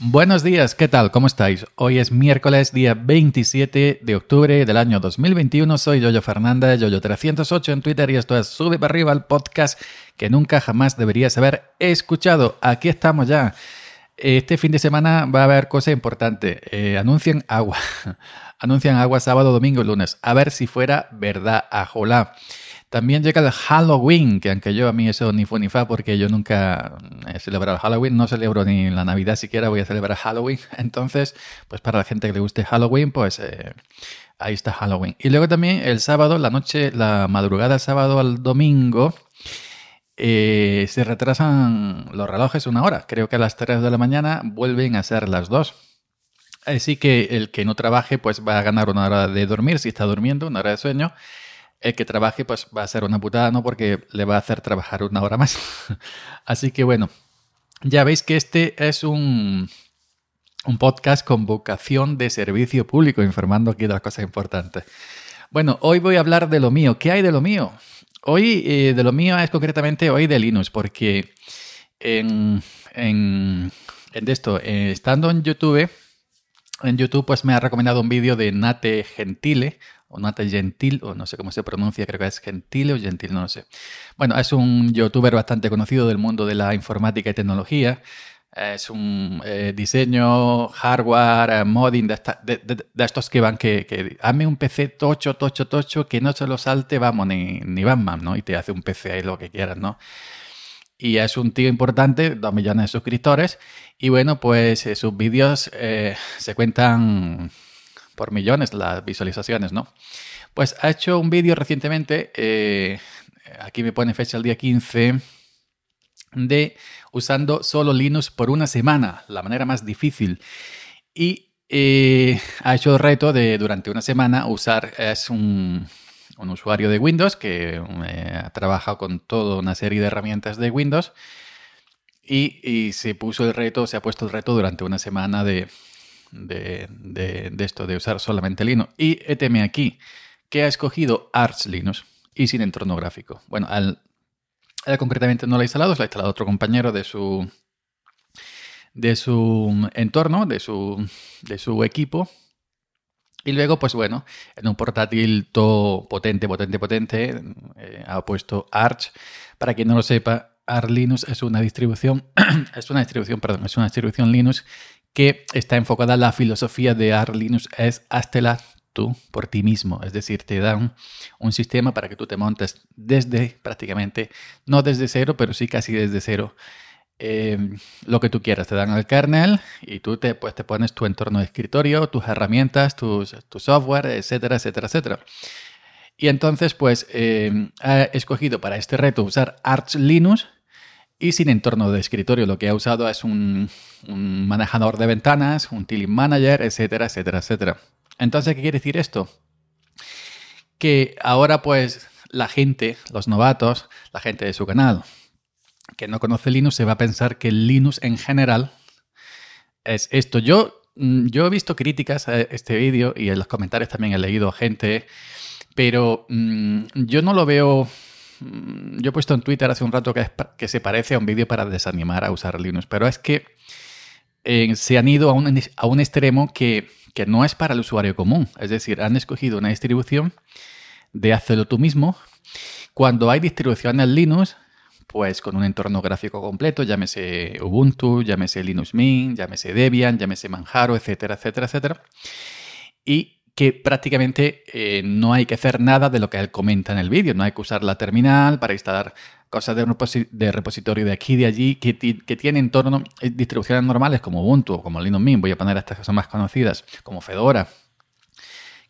Buenos días, ¿qué tal? ¿Cómo estáis? Hoy es miércoles, día 27 de octubre del año 2021. Soy Yoyo Fernández, Yoyo308 en Twitter y esto es Sube para arriba el podcast que nunca jamás deberías haber escuchado. Aquí estamos ya. Este fin de semana va a haber cosas importantes. Eh, anuncian agua. anuncian agua sábado, domingo y lunes. A ver si fuera verdad, ajolá. También llega el Halloween, que aunque yo a mí eso ni fue ni fa porque yo nunca he celebrado Halloween, no celebro ni la Navidad siquiera, voy a celebrar Halloween. Entonces, pues para la gente que le guste Halloween, pues eh, ahí está Halloween. Y luego también el sábado, la noche, la madrugada sábado al domingo, eh, se retrasan los relojes una hora. Creo que a las 3 de la mañana vuelven a ser las 2. Así que el que no trabaje, pues va a ganar una hora de dormir si está durmiendo, una hora de sueño el que trabaje pues va a ser una putada, ¿no? Porque le va a hacer trabajar una hora más. Así que bueno, ya veis que este es un, un podcast con vocación de servicio público, informando aquí de las cosas importantes. Bueno, hoy voy a hablar de lo mío. ¿Qué hay de lo mío? Hoy eh, de lo mío es concretamente hoy de Linux, porque en, en, en esto, eh, estando en YouTube, en YouTube pues me ha recomendado un vídeo de Nate Gentile, o Nate Gentil, o no sé cómo se pronuncia, creo que es Gentile o Gentil, no lo sé. Bueno, es un youtuber bastante conocido del mundo de la informática y tecnología. Es un eh, diseño, hardware, eh, modding de, estos que van que, que hazme un PC tocho, tocho, tocho, que no se lo salte, vamos, ni, ni Batman, ¿no? Y te hace un PC ahí lo que quieras, ¿no? Y es un tío importante, dos millones de suscriptores. Y bueno, pues eh, sus vídeos se cuentan por millones las visualizaciones, ¿no? Pues ha hecho un vídeo recientemente, eh, aquí me pone fecha el día 15, de usando solo Linux por una semana, la manera más difícil. Y eh, ha hecho el reto de durante una semana usar, es un, usuario de Windows que eh, ha trabajado con toda una serie de herramientas de Windows y, se puso el reto, se ha puesto el reto durante una semana de, de, esto, de usar solamente Linux. Y etm aquí, que ha escogido Arch Linux y sin entorno gráfico. Bueno, al, concretamente no lo ha instalado, lo ha instalado otro compañero de su, de su entorno, de su, de su equipo. Y luego, pues bueno, en un portátil todo potente, potente, potente, eh, ha puesto Arch. Para quien no lo sepa, Arch Linux es una distribución, es una distribución, perdón, es una distribución Linux que está enfocada la filosofía de Arch Linux es háztela tú por ti mismo. Es decir, te dan un sistema para que tú te montes desde prácticamente, no desde cero, pero sí casi desde cero. Em, lo que tú quieras, te dan el kernel y tú te, pues, te pones tu entorno de escritorio, tus herramientas, tu software, etcétera, etcétera, etcétera. Y entonces, pues, eh, he escogido para este reto usar Arch Linux y sin entorno de escritorio. Lo que ha usado es un, manejador de ventanas, un tiling manager, etcétera, etcétera, etcétera. Entonces, ¿qué quiere decir esto? Que ahora pues la gente, los novatos, la gente de su canal, que no conoce Linux, se va a pensar que Linux en general es esto. Yo, mm, yo he visto críticas a este vídeo y en los comentarios también he leído gente, pero mm, yo no lo veo yo he puesto en Twitter hace un rato que, se parece a un vídeo para desanimar a usar Linux, pero es que eh, se han ido a un, a un extremo que, que, no es para el usuario común. Es decir, han escogido una distribución de hacerlo tú mismo. Cuando hay distribuciones Linux, pues con un entorno gráfico completo, llámese Ubuntu, llámese Linux Mint, llámese Debian, llámese Manjaro, etcétera, etcétera, etcétera. Y que prácticamente eh, no hay que hacer nada de lo que él comenta en el vídeo. No hay que usar la terminal para instalar cosas de, repositorio de aquí y de allí que, que tienen entorno, eh, distribuciones normales como Ubuntu o como Linux Mint. Voy a poner estas que son más conocidas, como Fedora,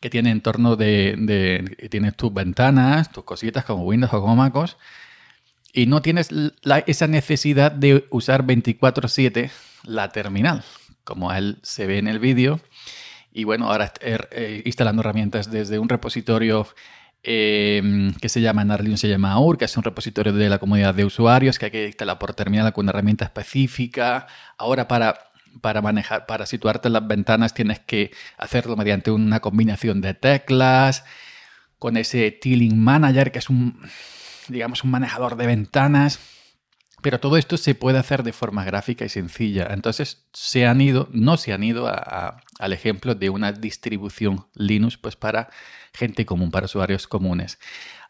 que tiene entorno de, de tienes tus ventanas, tus cositas como Windows o como MacOS. Y no tienes esa necesidad de usar 24/7 la terminal, como él se ve en el vídeo y bueno, ahora er, eh, instalando herramientas desde un repositorio eh, que se llama en se llama AUR, que es un repositorio de la comunidad de usuarios que hay que instalar por terminal con una herramienta específica. Ahora para para manejar, para situarte en las ventanas tienes que hacerlo mediante una combinación de teclas, con ese Tiling Manager, que es un, digamos, un manejador de ventanas. Pero todo esto se puede hacer de forma gráfica y sencilla. Entonces se han ido, no se han ido al ejemplo de una distribución Linux pues para gente común, para usuarios comunes.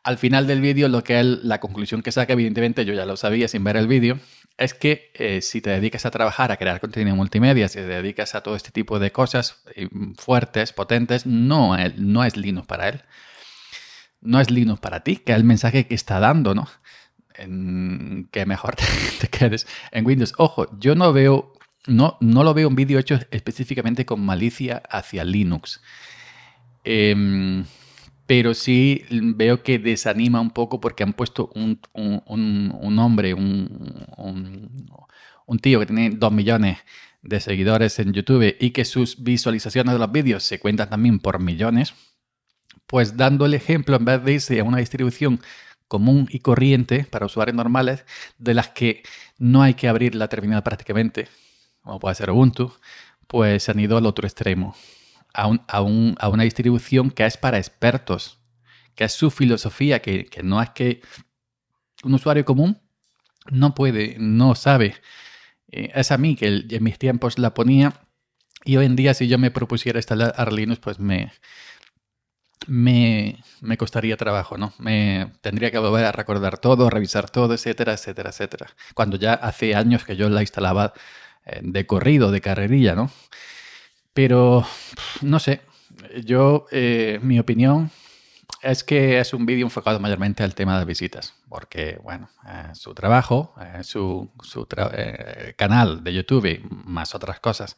Al final del vídeo, lo que él, la conclusión que saca, evidentemente yo ya lo sabía sin ver el vídeo, es que eh, si te dedicas a trabajar, a crear contenido multimedia, si te dedicas a todo este tipo de cosas eh, fuertes, potentes, no, no es Linux para él. No es Linux para ti, que es el mensaje que está dando, ¿no? Que mejor te, quedes en Windows. Ojo, yo no veo, no, no lo veo un vídeo hecho específicamente con malicia hacia Linux. Em, pero sí veo que desanima un poco porque han puesto un, hombre, un, un, tío que tiene dos millones de seguidores en YouTube y que sus visualizaciones de los vídeos se cuentan también por millones, pues dando el ejemplo en vez de irse a una distribución común y corriente para usuarios normales, de las que no hay que abrir la terminal prácticamente, como puede ser Ubuntu, pues se han ido al otro extremo, a, a, a una distribución que es para expertos, que es su filosofía, que, que no es que un usuario común no puede, no sabe. Eh, es a mí que en mis tiempos la ponía y hoy en día si yo me propusiera instalar Linux, pues me, me, me, costaría trabajo, ¿no? Me tendría que volver a recordar todo, revisar todo, etcétera, etcétera, etcétera. Cuando ya hace años que yo la instalaba eh, de corrido, de carrerilla, ¿no? Pero, no sé, yo, eh, mi opinión es que es un vídeo enfocado mayormente al tema de visitas, porque, bueno, eh, su trabajo, su, su canal de YouTube, más otras cosas,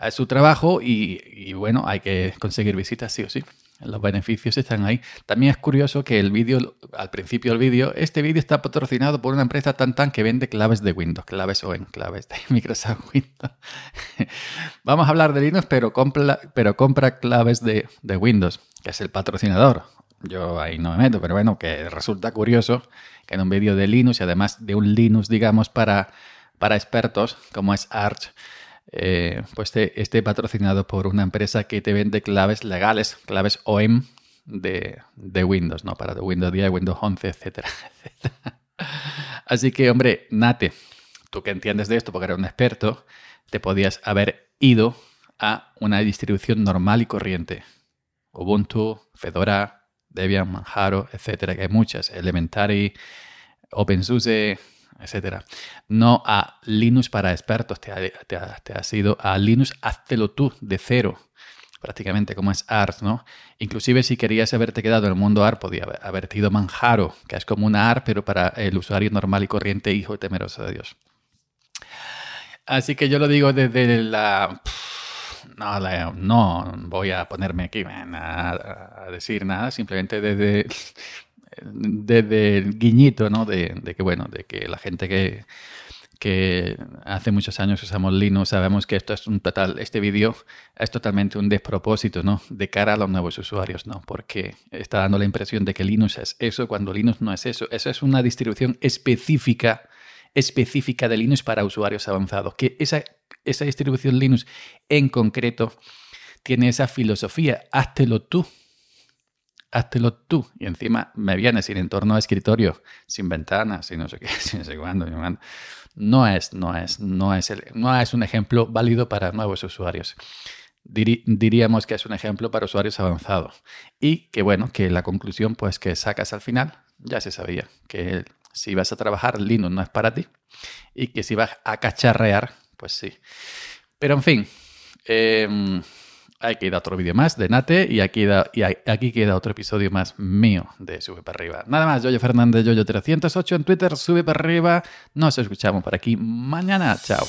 es su trabajo y, y, bueno, hay que conseguir visitas sí o sí. Los beneficios están ahí. También es curioso que el vídeo, al principio del vídeo, este vídeo está patrocinado por una empresa tan tan que vende claves de Windows, claves o en claves de Microsoft Windows. Vamos a hablar de Linux, pero compra, pero compra claves de, Windows, que es el patrocinador. Yo ahí no me meto, pero bueno, que resulta curioso que en un vídeo de Linux y además de un Linux, digamos, para, para expertos, como es Arch, eh, pues esté, patrocinado por una empresa que te vende claves legales, claves OEM de, Windows, ¿no? Para Windows 10, Windows 11, etcétera, Así que, hombre, Nate, tú que entiendes de esto porque eres un experto, te podías haber ido a una distribución normal y corriente. Ubuntu, Fedora, Debian, Manjaro, etcétera, que hay muchas. Elementary, OpenSUSE, etcétera. No a Linux para expertos, te, has ido a Linux, háztelo tú de cero, prácticamente como es ART, ¿no? Inclusive si querías haberte quedado en el mundo ART, podía haberte ido Manjaro, que es como una ART, pero para el usuario normal y corriente, hijo temeroso de Dios. Así que yo lo digo desde la... No, no voy a ponerme aquí a decir nada, simplemente desde desde el guiñito, ¿no? De, que, bueno, de que la gente que, que hace muchos años usamos Linux, sabemos que esto es un total, este vídeo es totalmente un despropósito, ¿no? De cara a los nuevos usuarios, ¿no? Porque está dando la impresión de que Linux es eso cuando Linux no es eso. Eso es una distribución específica, específica de Linux para usuarios avanzados. Que esa, esa distribución Linux en concreto tiene esa filosofía, háztelo tú háztelo tú. Y encima me viene sin entorno de escritorio, sin ventanas, sin no sé qué, sin no sé cuándo. No es, no es, no es, no es un ejemplo válido para nuevos usuarios. diríamos que es un ejemplo para usuarios avanzados. Y que bueno, que la conclusión pues que sacas al final, ya se sabía, que si vas a trabajar Linux no es para ti y que si vas a cacharrear, pues sí. Pero en fin, eh, Aquí queda otro vídeo más de Nate y aquí, y aquí queda otro episodio más mío de Sube para arriba. Nada más, Yoyo Fernández, Yoyo308 en Twitter, Sube para arriba. Nos escuchamos por aquí mañana. Chao.